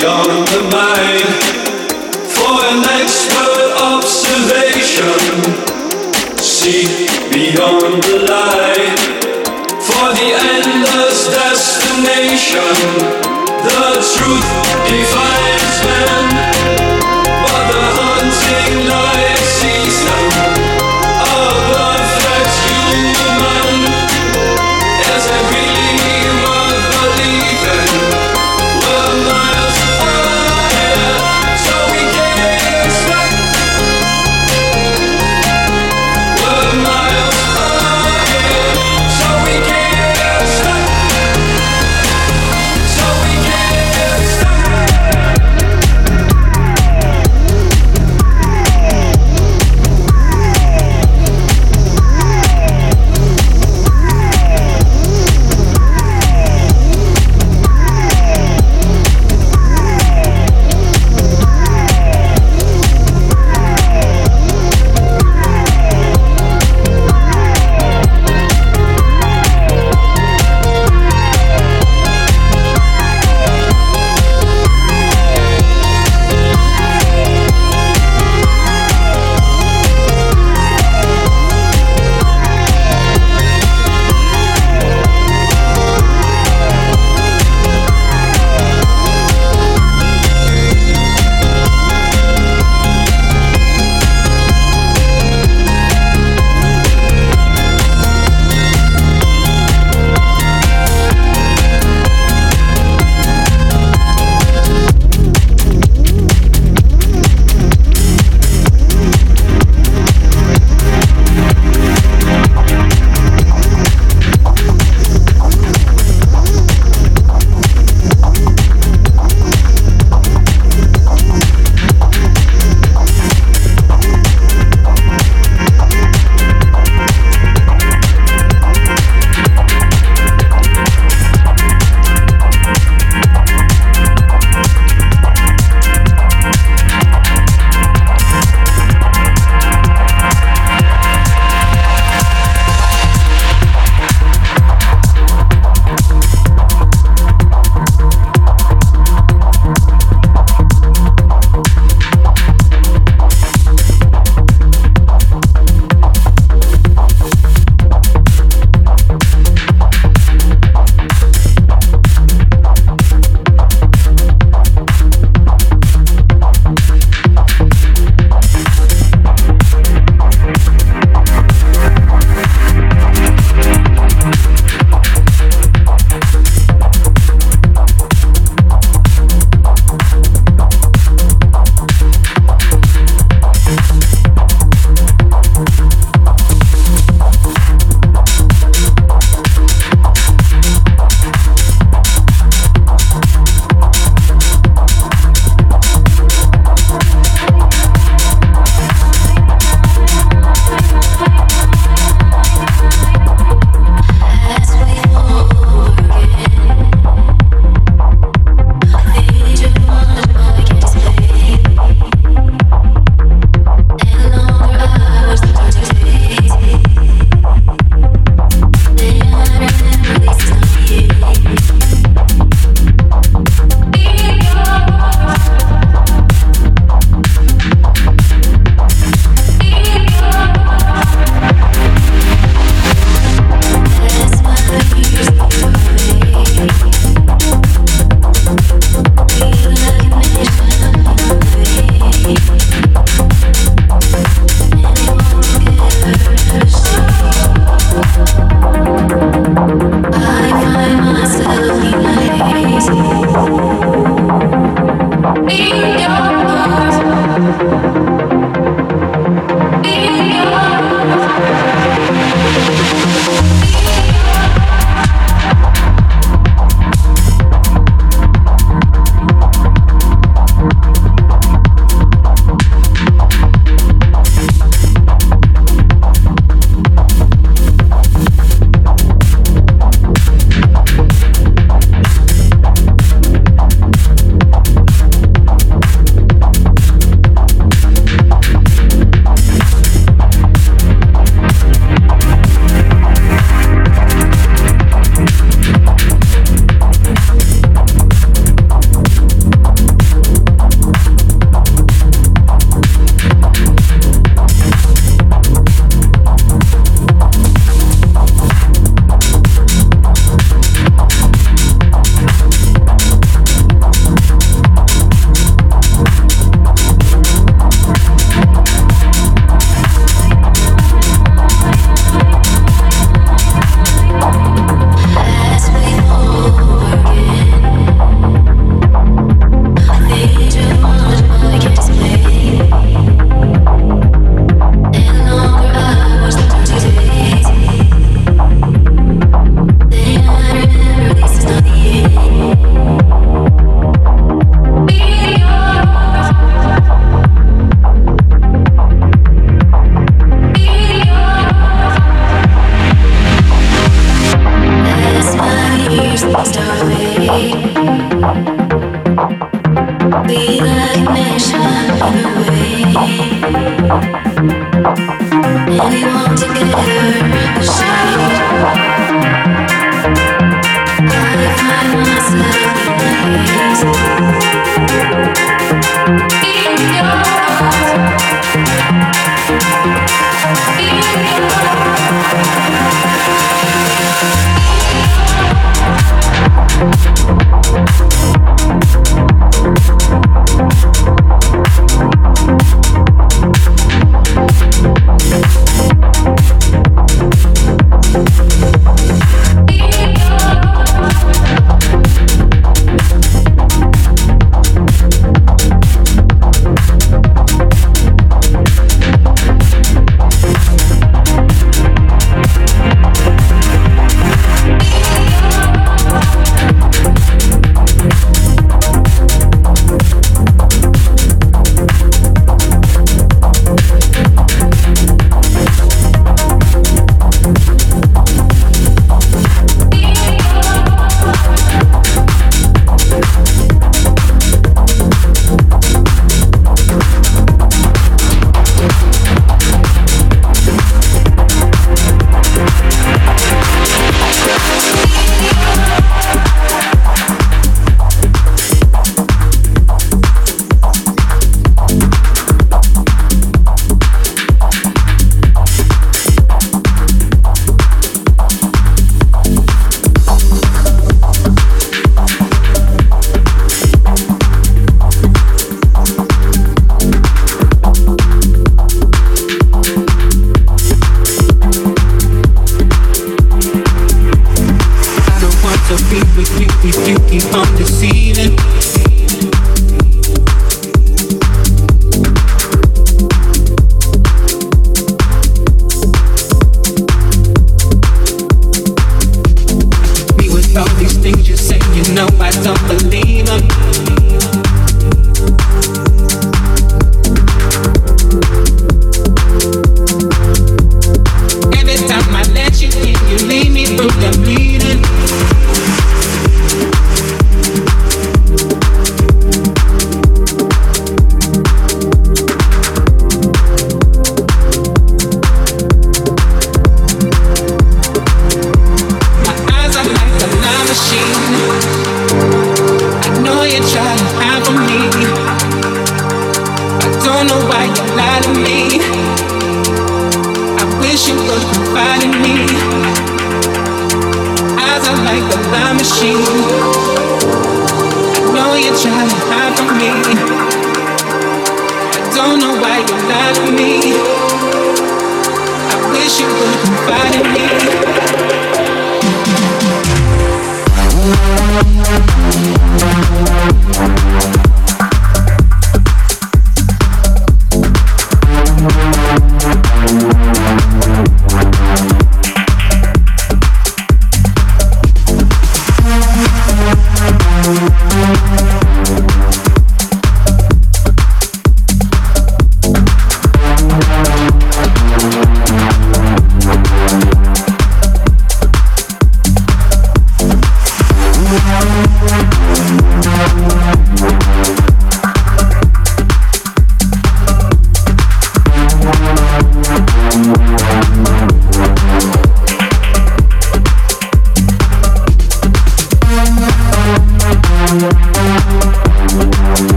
beyond the mind for an expert observation. See beyond the light for the endless destination. The truth defines men, but the hunting life.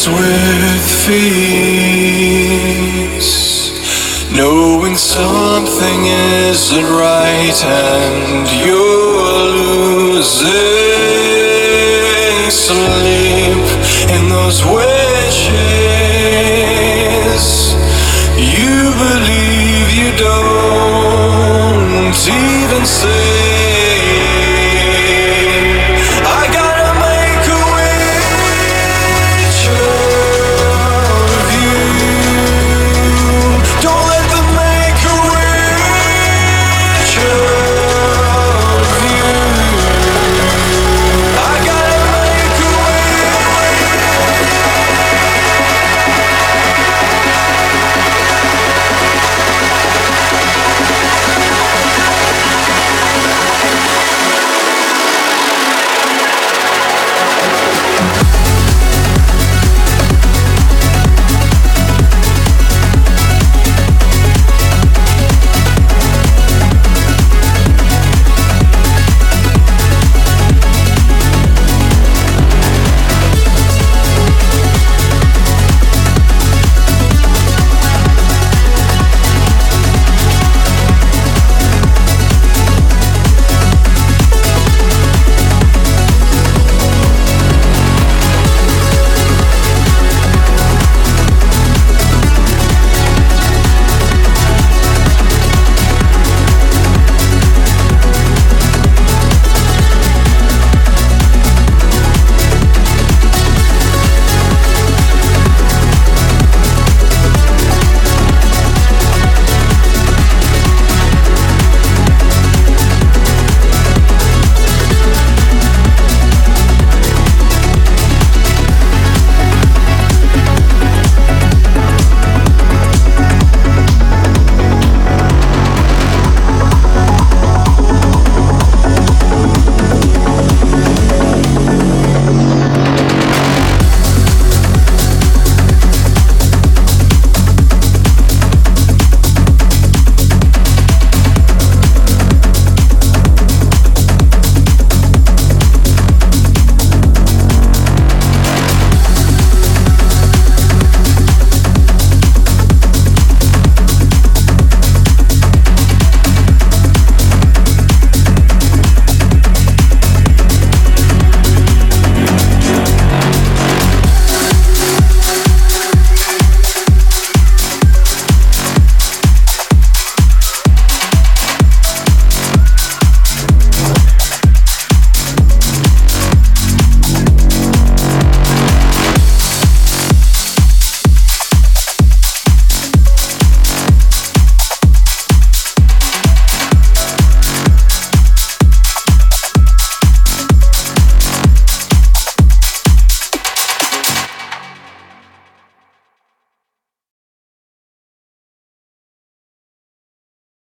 Hands with fears, knowing something isn't right and you're losing sleep in those wishes. You believe you don't even say.